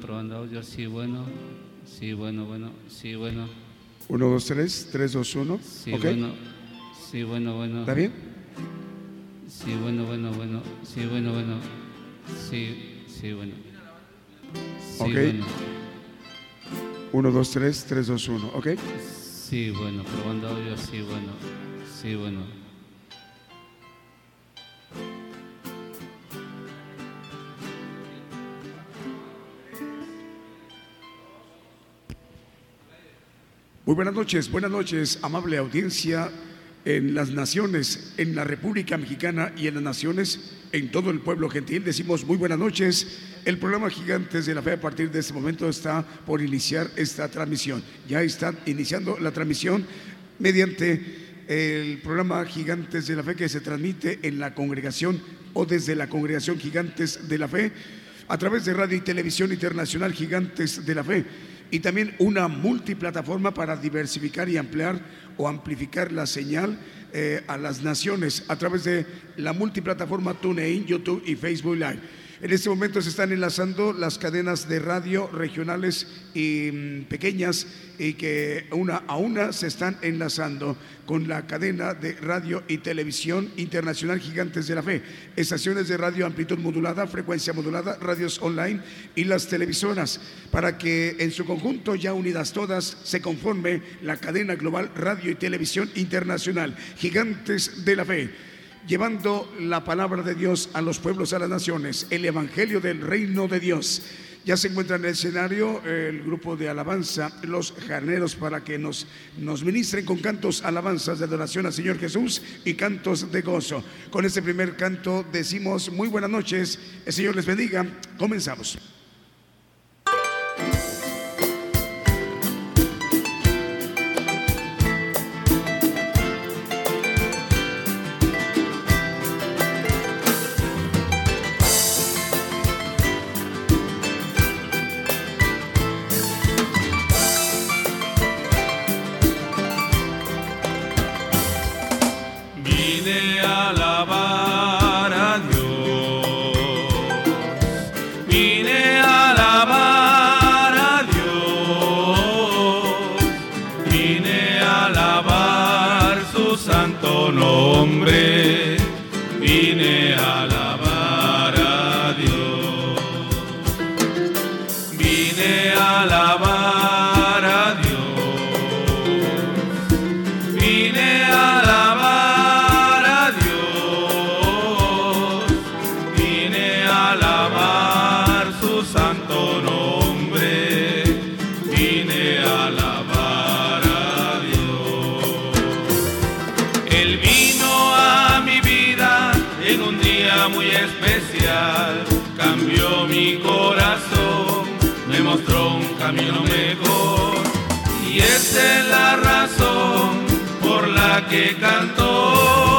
probando audio, sí, bueno, sí, bueno, bueno, sí, bueno. 1, 2, 3, 3, 2, 1. Sí, ¿Ok? bueno, sí, bueno, bueno. ¿Está bien? Sí, bueno, bueno, bueno, sí, bueno, bueno, sí, sí, bueno. Sí, Ok. bueno, 1, 2, 3, 3, 2, 1. ¿Ok? sí, bueno, probando audio, sí, bueno, sí, bueno. Muy buenas noches, buenas noches, amable audiencia en las naciones, en la República Mexicana y en las naciones, en todo el pueblo gentil. Decimos muy buenas noches. El programa Gigantes de la Fe a partir de este momento está por iniciar esta transmisión. Ya está iniciando la transmisión mediante el programa Gigantes de la Fe que se transmite en la congregación o desde la congregación Gigantes de la Fe a través de Radio y Televisión Internacional Gigantes de la Fe y también una multiplataforma para diversificar y ampliar o amplificar la señal eh, a las naciones a través de la multiplataforma TuneIn, YouTube y Facebook Live. En este momento se están enlazando las cadenas de radio regionales y mm, pequeñas y que una a una se están enlazando con la cadena de radio y televisión internacional Gigantes de la Fe, estaciones de radio amplitud modulada, frecuencia modulada, radios online y las televisoras, para que en su conjunto, ya unidas todas, se conforme la cadena global radio y televisión internacional Gigantes de la Fe llevando la palabra de Dios a los pueblos, a las naciones, el Evangelio del Reino de Dios. Ya se encuentra en el escenario el grupo de alabanza, los jarneros, para que nos, nos ministren con cantos, alabanzas de adoración al Señor Jesús y cantos de gozo. Con este primer canto decimos muy buenas noches, el Señor les bendiga, comenzamos. Mi corazón, me mostró un camino mejor. Y esa es la razón por la que canto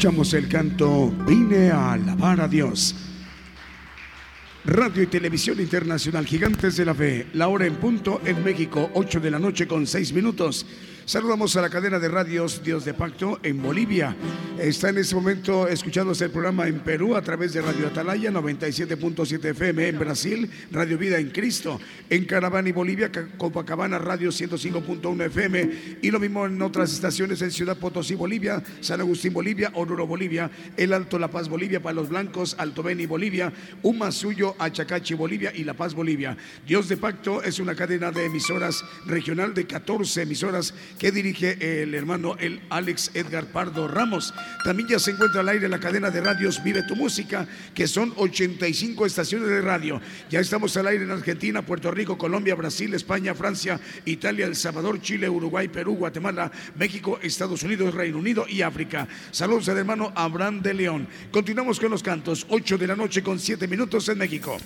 Escuchamos el canto Vine a alabar a Dios. Radio y Televisión Internacional Gigantes de la Fe, la hora en punto en México, 8 de la noche con 6 minutos. Saludamos a la cadena de radios Dios de Pacto en Bolivia. Está en este momento escuchándose el programa en Perú a través de Radio Atalaya 97.7 FM en Brasil, Radio Vida en Cristo, en Caravana y Bolivia, Ca- Copacabana Radio 105.1 FM y lo mismo en otras estaciones en Ciudad Potosí, Bolivia, San Agustín, Bolivia, Oruro, Bolivia, El Alto La Paz, Bolivia, Palos Blancos, Alto Beni, Bolivia, Suyo, Achacachi, Bolivia y La Paz, Bolivia. Dios de Pacto es una cadena de emisoras regional de 14 emisoras que dirige el hermano el Alex Edgar Pardo Ramos. También ya se encuentra al aire la cadena de radios Vive tu Música, que son 85 estaciones de radio. Ya estamos al aire en Argentina, Puerto Rico, Colombia, Brasil, España, Francia, Italia, El Salvador, Chile, Uruguay, Perú, Guatemala, México, Estados Unidos, Reino Unido y África. Saludos al hermano Abraham de León. Continuamos con los cantos, 8 de la noche con 7 minutos en México.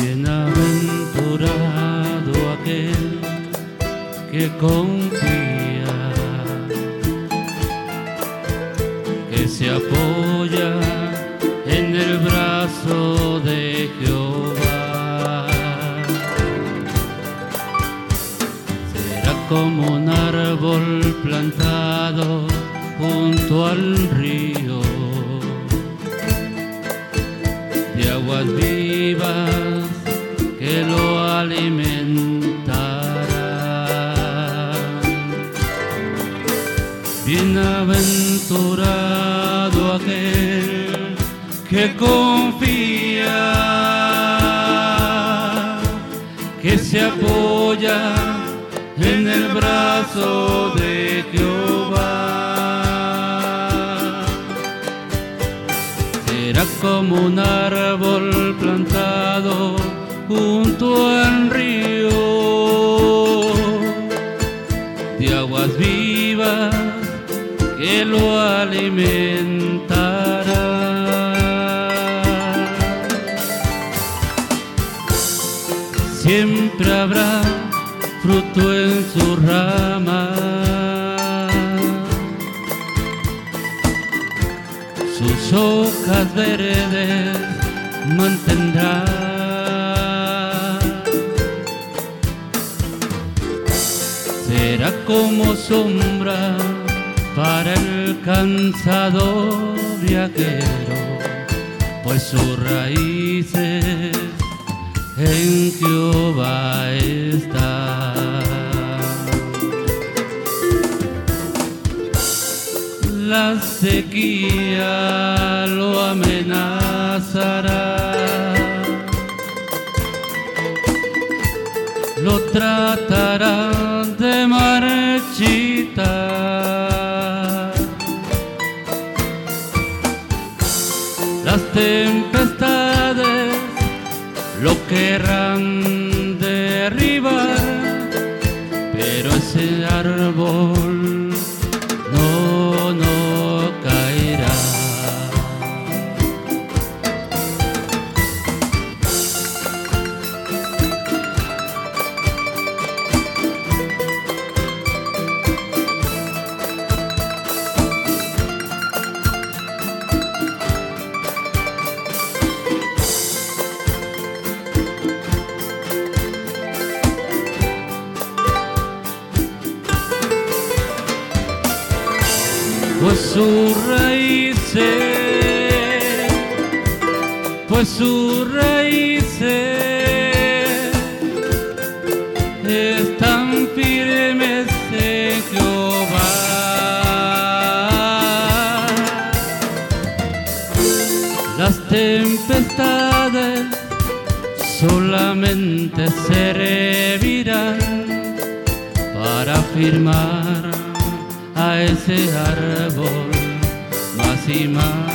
Bienaventurado aquel que confía, que se apoya en el brazo de Jehová. Será como un árbol plantado junto al río de aguas vivas lo alimentarán. Bienaventurado aquel que confía, que se apoya en el brazo de Jehová será como un árbol plantado junto al río de aguas vivas que lo alimentará. Siempre habrá fruto en su rama sus hojas verdes mantendrá. Será como sombra para el cansado viajero, pues sus raíces en Jehová está. la sequía lo amenazará. Lo tratará de marchitar. Las tempestades lo querrán pues sus raíces, pues sus raíces están firmes en Jehová. Las tempestades solamente se revirán para firmar ese árbol más y más.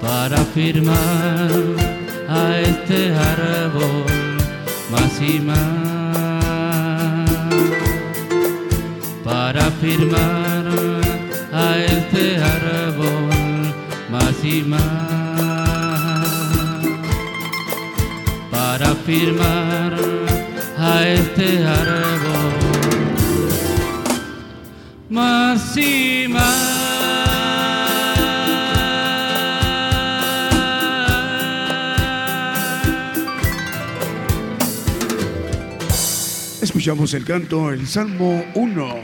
Para firmar a este árbol más y más. Para firmar a este árbol más y más. Para firmar a este árbol más y más. Escuchamos el canto, el Salmo 1.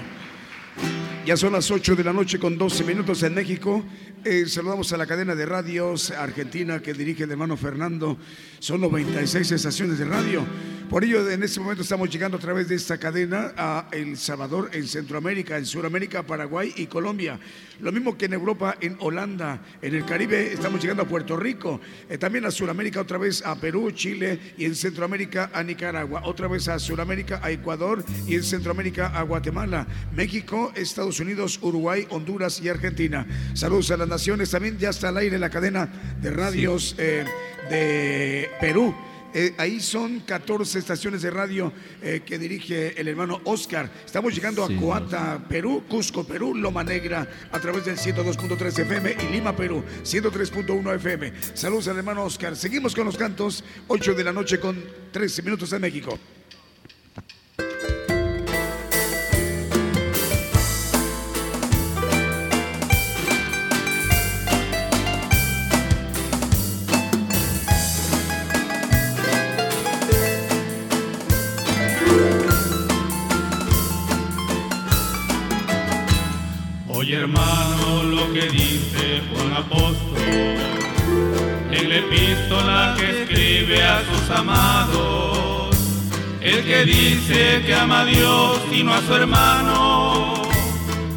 Ya son las 8 de la noche con 12 minutos en México. Eh, saludamos a la cadena de radios argentina que dirige el hermano Fernando. Son 96 estaciones de radio. Por ello, en este momento estamos llegando a través de esta cadena a El Salvador, en Centroamérica, en Sudamérica, Paraguay y Colombia. Lo mismo que en Europa, en Holanda, en el Caribe, estamos llegando a Puerto Rico. Eh, también a Sudamérica, otra vez a Perú, Chile y en Centroamérica a Nicaragua. Otra vez a Sudamérica, a Ecuador y en Centroamérica a Guatemala, México, Estados Unidos, Uruguay, Honduras y Argentina. Saludos a las naciones. También ya está al aire la cadena de radios eh, de Perú. Eh, ahí son 14 estaciones de radio eh, que dirige el hermano Oscar. Estamos llegando Sí, a Coata, Perú, Cusco, Perú, Loma Negra, a través del 102.3 FM y Lima, Perú, 103.1 FM. Saludos al hermano Oscar. Seguimos con los cantos, 8 de la noche con 13 minutos en México. Amados. El que dice que ama a Dios y no a su hermano,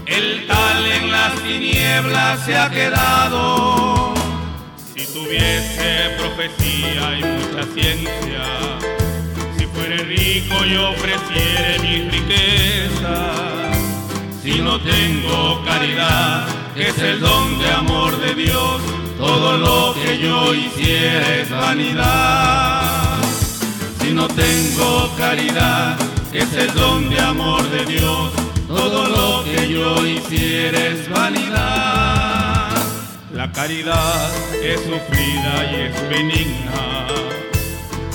el tal en las tinieblas se ha quedado. Si tuviese profecía y mucha ciencia, si fuere rico y ofreciere mi riqueza, si no tengo caridad, que es el don de amor de Dios, todo lo que yo hiciera es vanidad. No tengo caridad, que es el don de amor de Dios, todo lo que yo hiciera es vanidad. La caridad es sufrida y es benigna.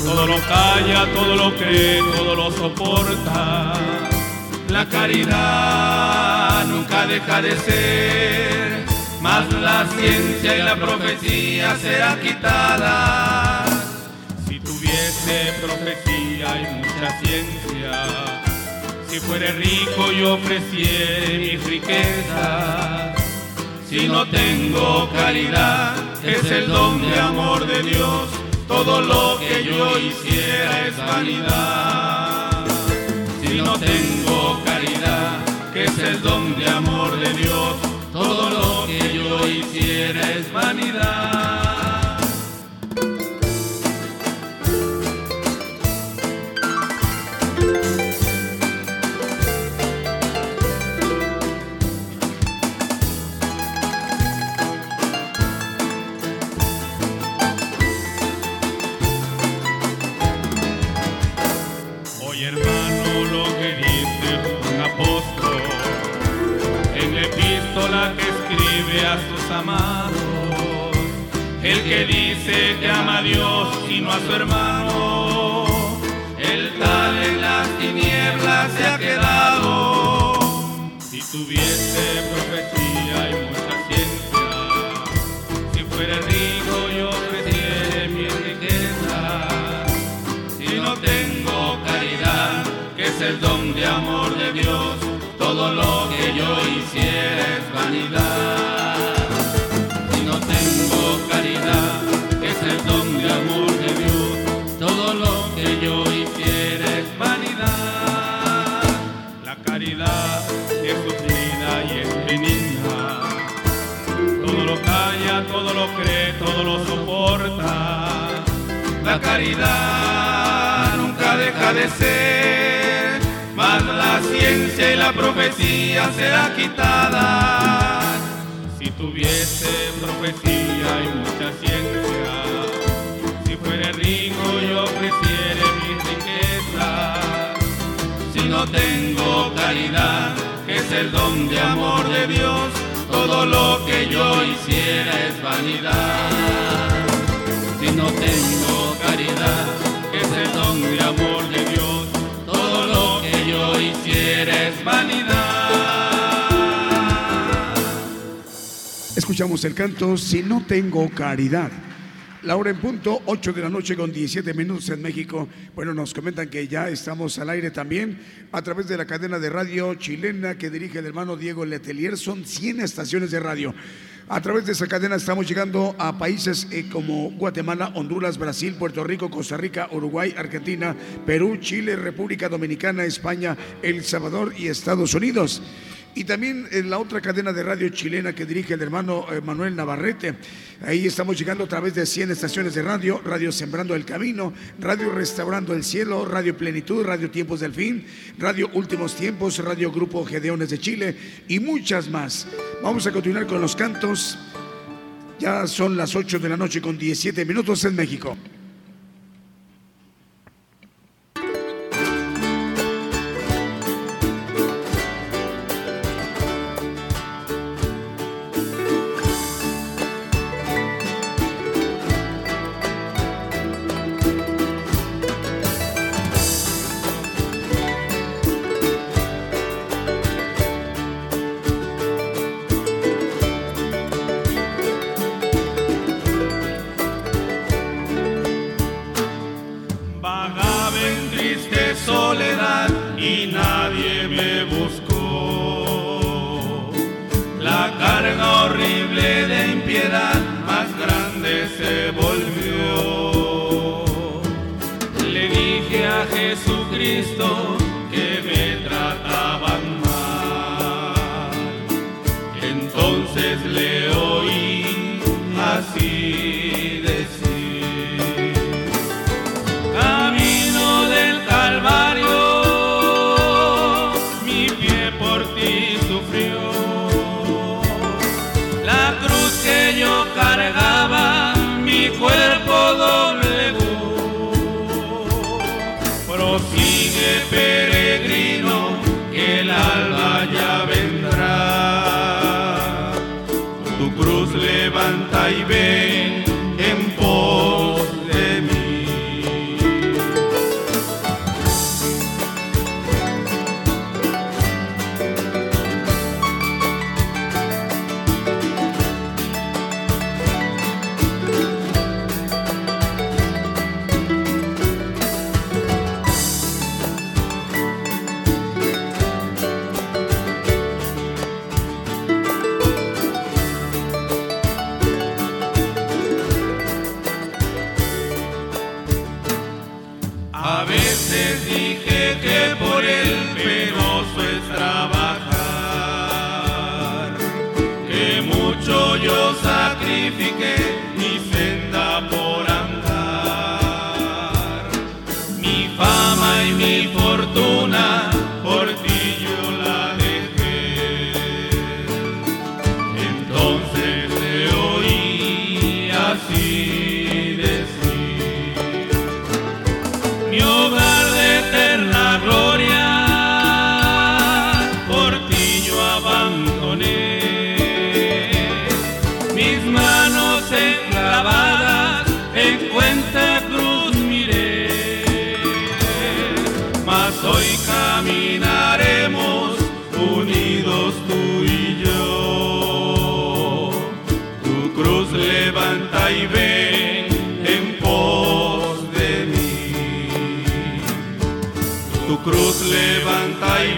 Todo lo calla, todo lo cree, todo lo soporta. La caridad nunca deja de ser, mas la ciencia y la profecía será quitada. Profecía y mucha ciencia, si fuere rico y ofreciere mis riquezas, si no tengo caridad, es el don de amor de Dios, todo lo que yo hiciera es vanidad. Si no tengo caridad, que es el don de amor de Dios, todo lo que yo hiciera es vanidad. El que dice que ama a Dios y no a su hermano, el tal en las tinieblas se ha quedado. Si tuviese profecía y mucha ciencia, si fuera rico yo ofreciera mi riqueza. Si no tengo caridad, que es el don de amor de Dios, todo lo que yo hiciera es vanidad. Todo lo cree, todo lo soporta. La caridad nunca deja de ser, mas la ciencia y la profecía será quitada. Si tuviese profecía y mucha ciencia, si fuera rico yo ofreciera mis riquezas. Si no tengo caridad, que es el don de amor de Dios, todo lo que yo hiciera es vanidad. Si no tengo caridad, que es el don de amor de Dios, todo lo que yo hiciera es vanidad. Escuchamos el canto Si no tengo caridad. La hora en punto, 8 de la noche con 17 minutos en México. Bueno, nos comentan que ya estamos al aire también a través de la cadena de radio chilena que dirige el hermano Diego Letelier. Son 100 estaciones de radio. A través de esa cadena estamos llegando a países eh, como Guatemala, Honduras, Brasil, Puerto Rico, Costa Rica, Uruguay, Argentina, Perú, Chile, República Dominicana, España, El Salvador y Estados Unidos. Y también en la otra cadena de radio chilena que dirige el hermano eh, Manuel Navarrete. Ahí estamos llegando a través de 100 estaciones de radio, Radio Sembrando el Camino, Radio Restaurando el Cielo, Radio Plenitud, Radio Tiempos del Fin, Radio Últimos Tiempos, Radio Grupo Gedeones de Chile y muchas más. Vamos a continuar con los cantos. Ya son las 8 de la noche con 17 minutos en México. Horrible de impiedad más grande se volvió. Le dije a Jesucristo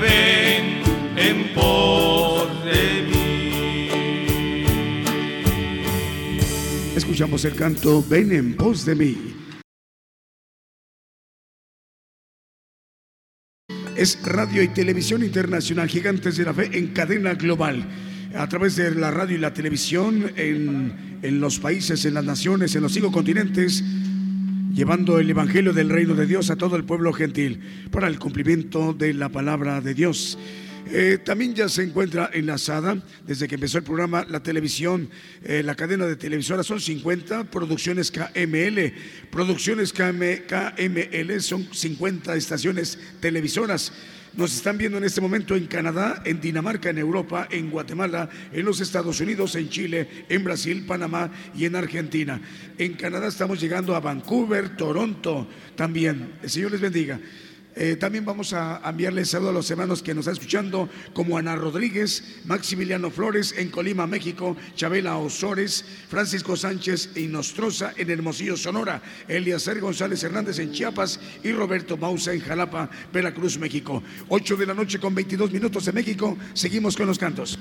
ven en pos de mí. Escuchamos el canto Ven en pos de mí. Es Radio y Televisión Internacional Gigantes de la Fe en cadena global. A través de la radio y la televisión en, en los países, en las naciones, en los cinco continentes, llevando el Evangelio del Reino de Dios a todo el pueblo gentil para el cumplimiento de la palabra de Dios. Eh, también ya se encuentra enlazada desde que empezó el programa la televisión, eh, la cadena de televisoras son 50 producciones KML. Producciones KM, KML son 50 estaciones televisoras. Nos están viendo en este momento en Canadá, en Dinamarca, en Europa, en Guatemala, en los Estados Unidos, en Chile, en Brasil, Panamá y en Argentina. En Canadá estamos llegando a Vancouver, Toronto también. El Señor les bendiga. Eh, también vamos a enviarles saludos a los hermanos que nos están escuchando, como Ana Rodríguez, Maximiliano Flores en Colima, México, Chabela Osores, Francisco Sánchez y Nostroza en Hermosillo, Sonora, Eliaser González Hernández en Chiapas y Roberto Mausa en Jalapa, Veracruz, México. 8 de la noche con 22 minutos en México. Seguimos con los cantos.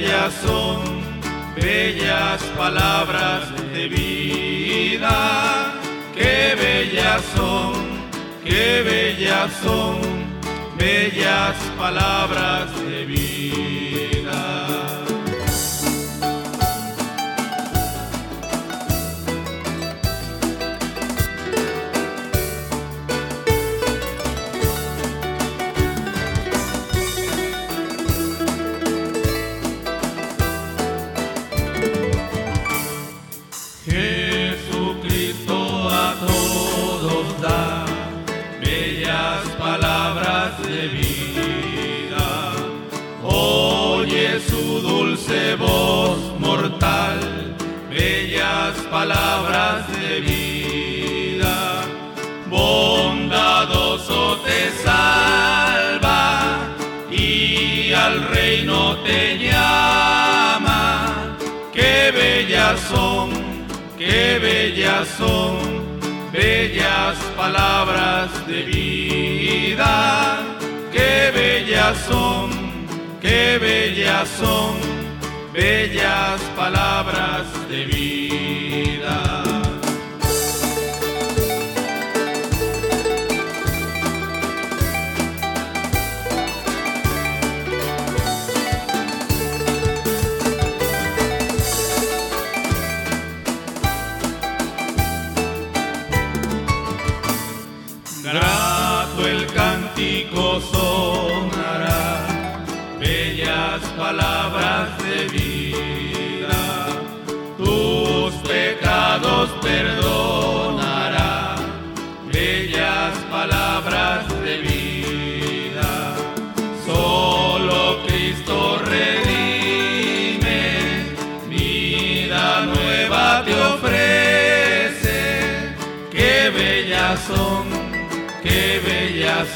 Bellas son, bellas palabras de vida, qué bellas son, qué bellas son, bellas palabras. Palabras de vida. Bondadoso te salva y al reino te llama. Qué bellas son, qué bellas son, bellas palabras de vida. Qué bellas son, qué bellas son, bellas palabras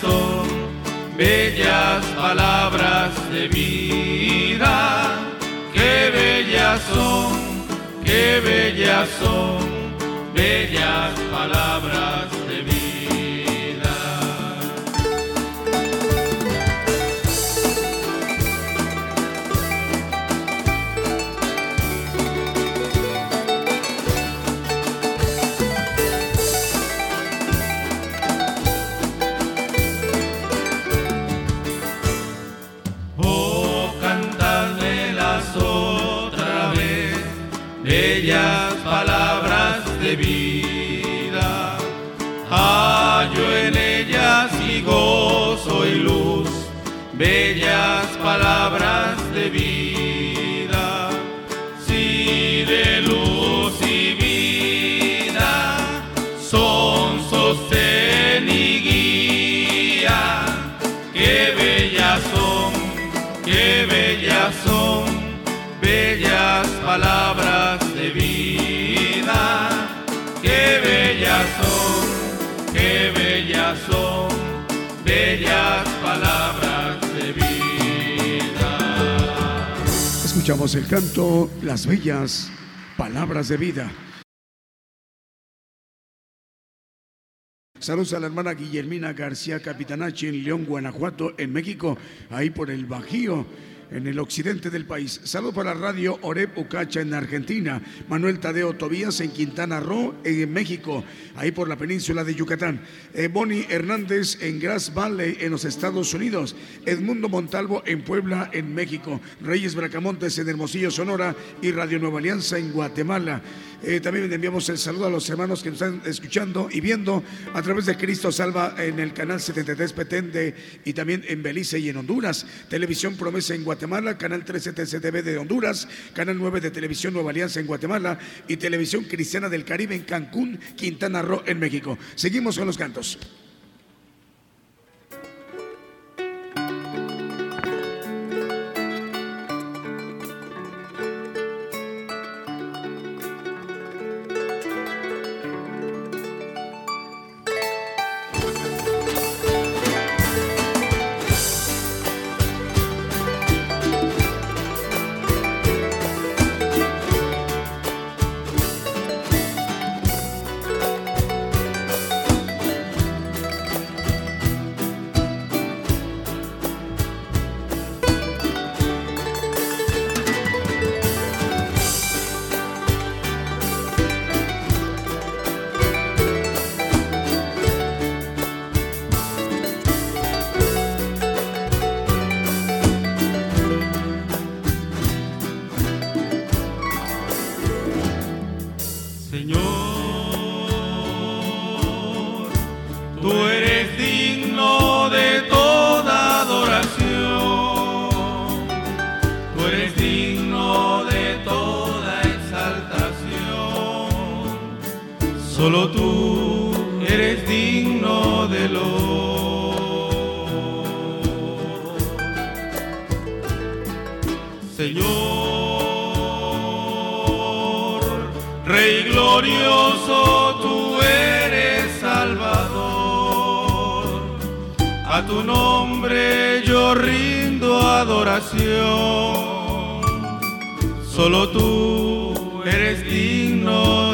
son, bellas palabras de vida. Qué bellas son, qué bellas son, bellas palabras bellas palabras de vida. Hallo en ellas y gozo y luz, bellas palabras palabras de vida. Escuchamos el canto Las Bellas Palabras de Vida. Saludos a la hermana Guillermina García Capitanachi en León, Guanajuato, en México, ahí por el Bajío en el occidente del país. Saludos para Radio Oreb Ucacha en Argentina, Manuel Tadeo Tobías en Quintana Roo, en México, ahí por la península de Yucatán. Eh, Bonnie Hernández en Grass Valley en los Estados Unidos. Edmundo Montalvo en Puebla, en México. Reyes Bracamontes en Hermosillo, Sonora y Radio Nueva Alianza en Guatemala. Eh, también enviamos el saludo a los hermanos que nos están escuchando y viendo a través de Cristo Salva en el canal 73 Petende y también en Belice y en Honduras. Televisión Promesa en Guatemala, canal 13 TCTV de Honduras, canal 9 de Televisión Nueva Alianza en Guatemala y Televisión Cristiana del Caribe en Cancún, Quintana Roo en México. Seguimos con los cantos. Solo tú eres digno de lo Señor, Rey glorioso, tú eres Salvador. A tu nombre yo rindo adoración. Solo tú eres digno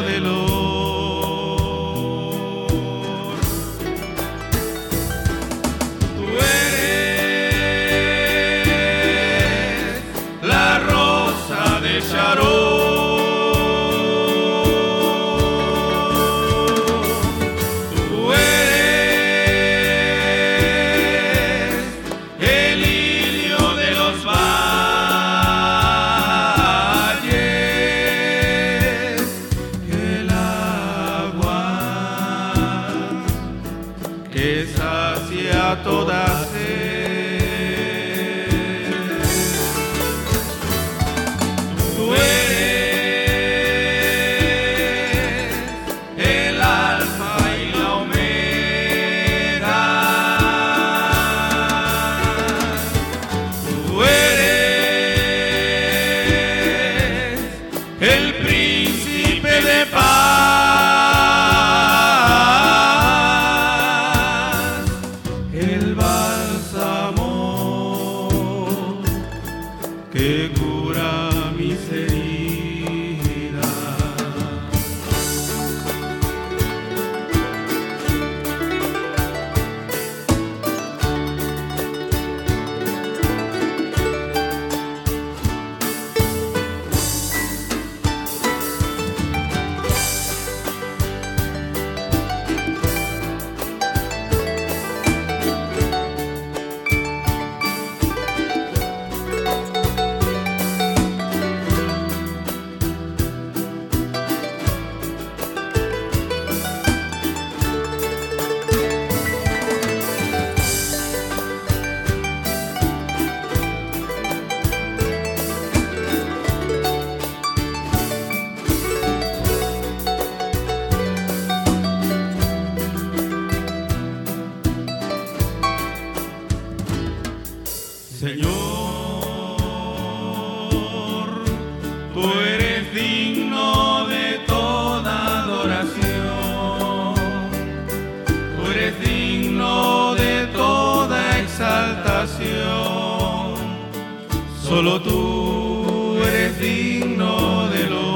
solo tú eres digno del honor.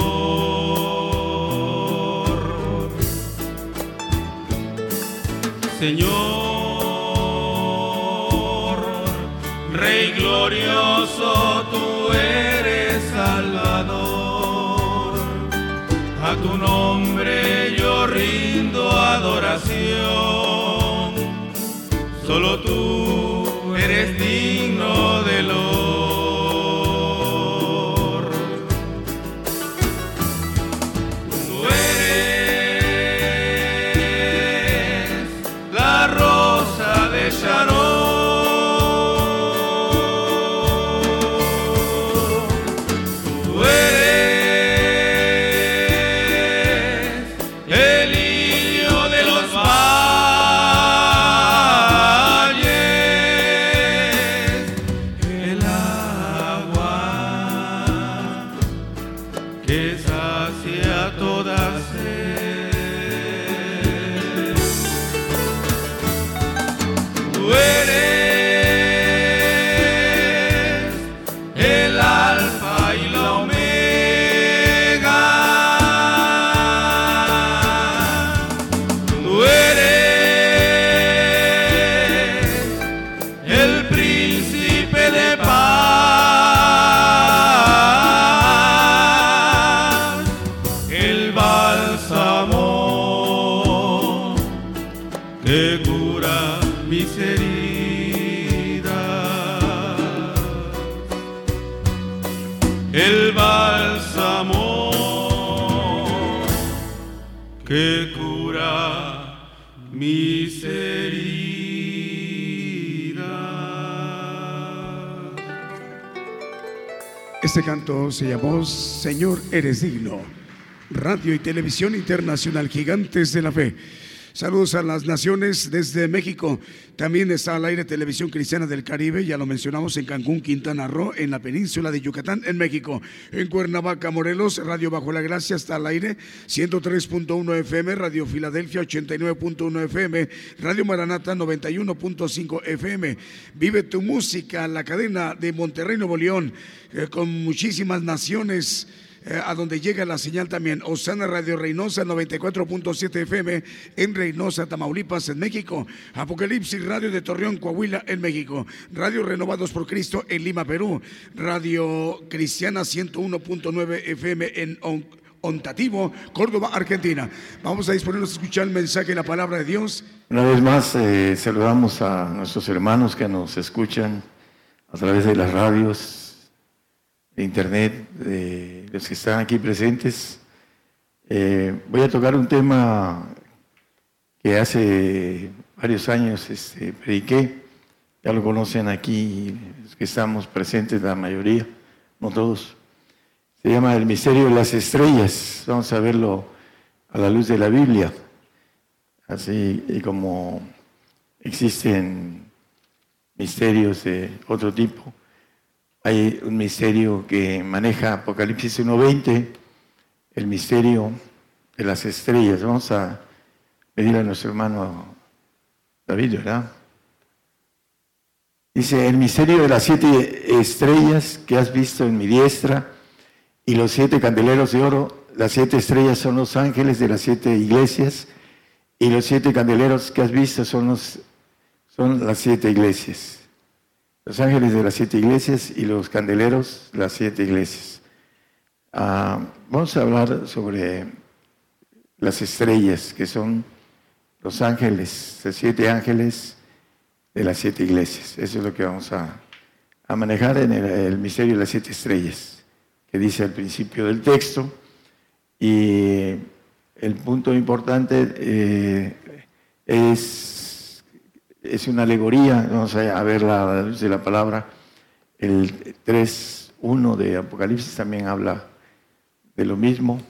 Señor, Rey glorioso, tú eres Salvador. A tu nombre yo rindo adoración. Solo tú eres digno del honor. Se llamó Señor, eres digno. Radio y Televisión Internacional, Gigantes de la Fe. Saludos a las naciones desde México. También está al aire Televisión Cristiana del Caribe, ya lo mencionamos en Cancún, Quintana Roo, en la península de Yucatán, en México. En Cuernavaca, Morelos, Radio Bajo la Gracia está al aire, 103.1 FM, Radio Filadelfia 89.1 FM, Radio Maranata 91.5 FM. Vive tu música, la cadena de Monterrey, Nuevo León, eh, con muchísimas naciones eh, a donde llega la señal también. Osana Radio Reynosa 94.7 FM en Reynosa, Tamaulipas, en México. Apocalipsis Radio de Torreón, Coahuila, en México. Radio Renovados por Cristo en Lima, Perú. Radio Cristiana 101.9 FM en On- Ontativo, Córdoba, Argentina. Vamos a disponernos a escuchar el mensaje de la palabra de Dios. Una vez más eh, saludamos a nuestros hermanos que nos escuchan a través de las radios, de internet, de los que están aquí presentes. Eh, voy a tocar un tema que hace varios años este, prediqué, ya lo conocen aquí los que estamos presentes, la mayoría, no todos. Se llama El misterio de las estrellas. Vamos a verlo a la luz de la Biblia. Así y como existen misterios de otro tipo, hay un misterio que maneja Apocalipsis 1.20, el misterio de las estrellas. Vamos a pedirle a nuestro hermano David, ¿verdad? Dice, el misterio de las siete estrellas que has visto en mi diestra y los siete candeleros de oro, las siete estrellas son los ángeles de las siete iglesias y los siete candeleros que has visto son, los, son las siete iglesias. Los ángeles de las siete iglesias y los candeleros, las siete iglesias. Ah, vamos a hablar sobre las estrellas, que son los ángeles, los siete ángeles de las siete iglesias. Eso es lo que vamos a, a manejar en el, el misterio de las siete estrellas, que dice al principio del texto. Y el punto importante eh, es, es una alegoría, vamos a verla a la luz de la palabra. El 3.1 de Apocalipsis también habla de lo mismo.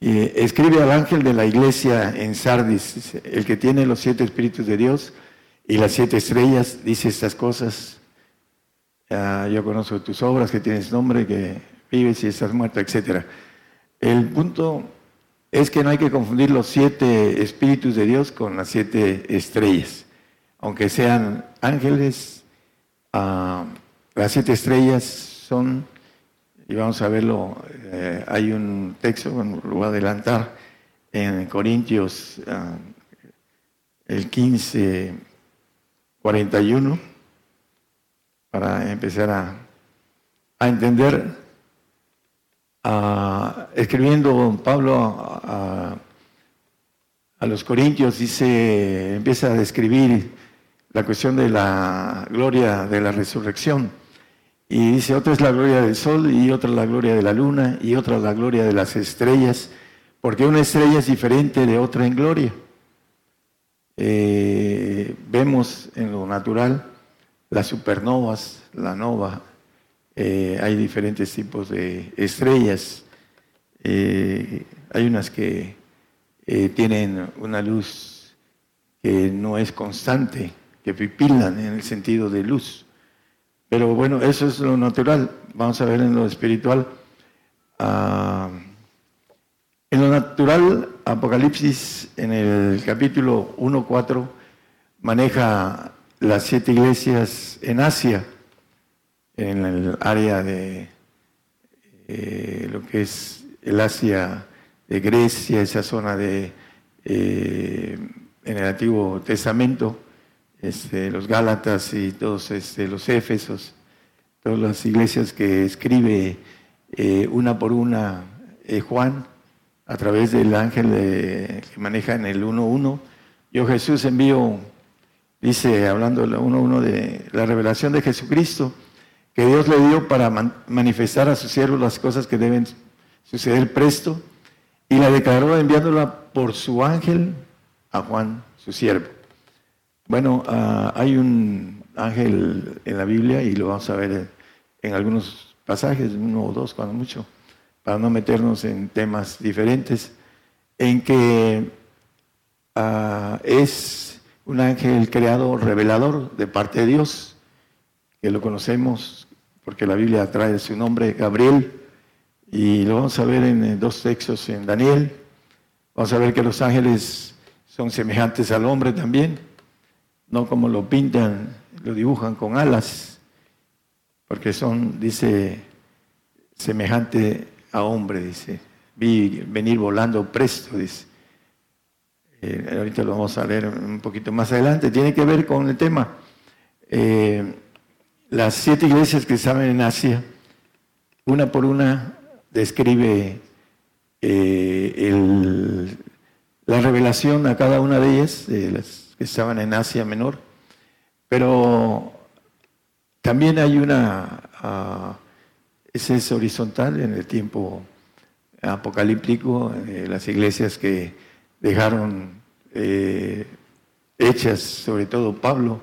Y escribe al ángel de la iglesia en Sardis, el que tiene los siete espíritus de Dios y las siete estrellas, dice estas cosas. Ah, yo conozco tus obras, que tienes nombre, que vives y estás muerto, etc. El punto es que no hay que confundir los siete espíritus de Dios con las siete estrellas. Aunque sean ángeles, ah, las siete estrellas son, y vamos a verlo, eh, hay un texto, lo voy a adelantar, en Corintios ah, el 15, 41, para empezar a, entender, escribiendo Pablo a, a los Corintios, dice, empieza a describir la cuestión de la gloria de la resurrección. Y dice, otra es la gloria del sol y otra la gloria de la luna y otra la gloria de las estrellas, porque una estrella es diferente de otra en gloria. Eh, vemos en lo natural las supernovas, la nova, eh, hay diferentes tipos de estrellas. Eh, hay unas que tienen una luz que no es constante, pipilan en el sentido de luz. Pero bueno, eso es lo natural. Vamos a ver en lo espiritual. Ah, en lo natural, Apocalipsis en el capítulo 1.4 maneja las siete iglesias en Asia, en el área de eh, lo que es el Asia de Grecia, esa zona de eh, en el Antiguo Testamento, este, los Gálatas y todos este, los Éfesos, todas las iglesias que escribe eh, una por una eh, Juan a través del ángel que maneja en el 1.1. Yo Jesús envío, dice, hablando del 1.1 de la revelación de Jesucristo, que Dios le dio para manifestar a sus siervos las cosas que deben suceder presto, y la declaró enviándola por su ángel a Juan, su siervo. Bueno, ah, hay un ángel en la Biblia y lo vamos a ver en algunos pasajes, uno o dos cuando mucho, para no meternos en temas diferentes, en que ah, es un ángel creado revelador de parte de Dios, que lo conocemos porque la Biblia trae su nombre, Gabriel, y lo vamos a ver en dos textos en Daniel. Vamos a ver que los ángeles son semejantes al hombre también no como lo pintan, lo dibujan con alas, porque son, dice, semejante a hombre, dice. Vi venir volando presto, dice. Eh, ahorita lo vamos a leer un poquito más adelante. Tiene que ver con el tema. Eh, las siete iglesias que estaban en Asia, una por una describe eh, la revelación a cada una de ellas, de las que estaban en Asia Menor. Pero también hay una, uh, ese es horizontal en el tiempo apocalíptico, eh, las iglesias que dejaron eh, hechas, sobre todo Pablo,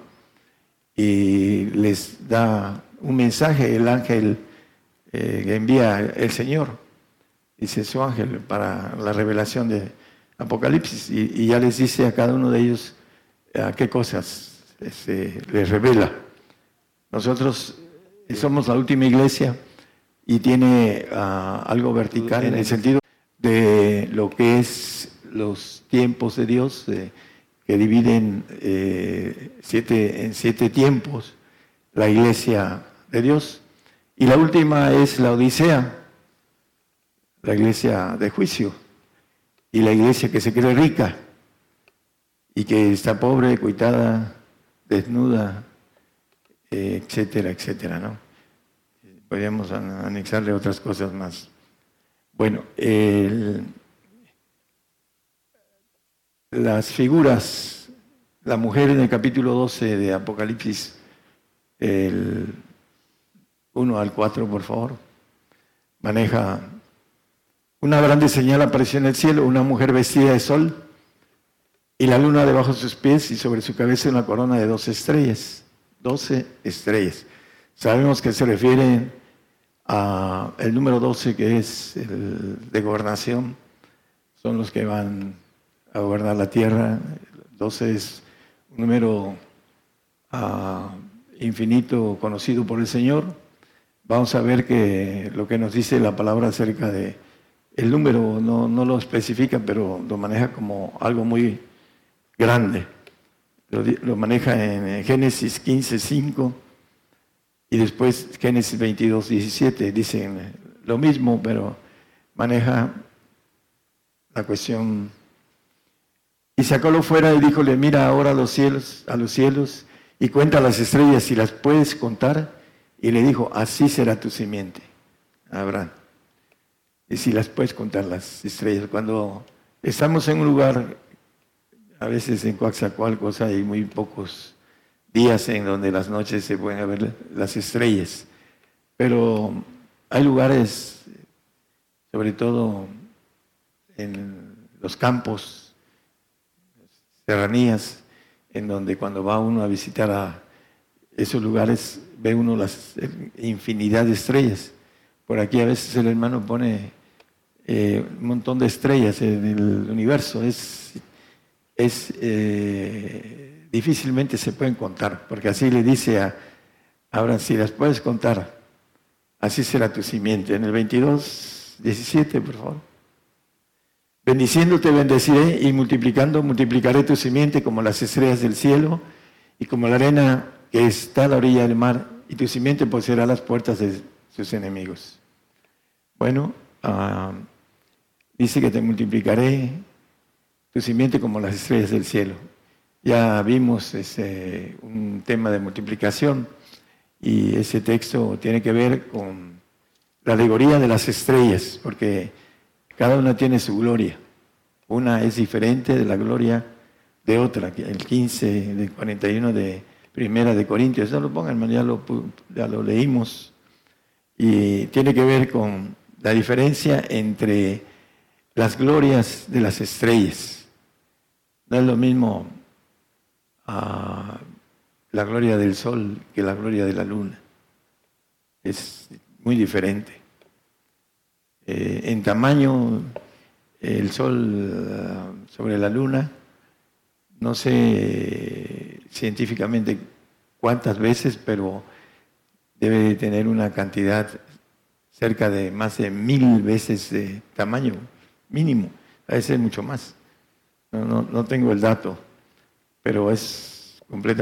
y les da un mensaje, el ángel eh, envía el Señor, dice su ángel, para la revelación de Apocalipsis, y ya les dice a cada uno de ellos qué cosas este, les revela. Nosotros somos la última iglesia y tiene ah, algo vertical en el sentido de lo que es los tiempos de Dios, que dividen eh, siete, en siete tiempos la iglesia de Dios. Y la última es la Odisea, la iglesia de juicio, y la iglesia que se cree rica y que está pobre, cuitada, desnuda, eh, etcétera, etcétera, ¿no? Podríamos anexarle otras cosas más. Bueno, las figuras, la mujer en el capítulo 12 de Apocalipsis, el 1 al 4, por favor, maneja una grande señal apareció en el cielo, una mujer vestida de sol y la luna debajo de sus pies y sobre su cabeza una corona de doce estrellas. Doce estrellas. Sabemos que se refiere a el número doce que es el de gobernación. Son los que van a gobernar la tierra. Doce es un número ah, infinito conocido por el Señor. Vamos a ver que lo que nos dice la palabra acerca de el número no, no lo especifica, pero lo maneja como algo muy grande. Lo, maneja en Génesis 15, 5. Y después Génesis 22, 17 dicen lo mismo, pero maneja la cuestión. Y sacólo fuera y díjole, mira ahora a los cielos, a los cielos, y cuenta las estrellas si las puedes contar. Y le dijo, así será tu simiente, Abraham. Y si las puedes contar las estrellas. Cuando estamos en un lugar, a veces en Coaxacualcos hay muy pocos días en donde las noches se pueden ver las estrellas. Pero hay lugares, sobre todo en los campos, serranías, en donde cuando va uno a visitar a esos lugares ve uno las infinidad de estrellas. Por aquí a veces el hermano pone eh, un montón de estrellas en el universo. Es, es eh, difícilmente se pueden contar, porque así le dice a Abraham, si las puedes contar, así será tu simiente. En el 22, 17, por favor. Bendiciéndote bendeciré y multiplicando multiplicaré tu simiente como las estrellas del cielo y como la arena que está a la orilla del mar y tu simiente poseerá las puertas de sus enemigos. Bueno, ah, dice que te multiplicaré tu como las estrellas del cielo. Ya vimos ese, un tema de multiplicación y ese texto tiene que ver con la alegoría de las estrellas, porque cada una tiene su gloria. Una es diferente de la gloria de otra. El 15, del 41 de Primera de Corintios, ya lo pongan, ya lo, ya lo leímos. Y tiene que ver con la diferencia entre las glorias de las estrellas. No es lo mismo ah, la gloria del sol que la gloria de la luna. Es muy diferente. Eh, en tamaño, el sol ah, sobre la luna, no sé científicamente cuántas veces, pero debe tener una cantidad cerca de más de mil veces de tamaño mínimo, a veces mucho más. No, no, tengo el dato, pero es completamente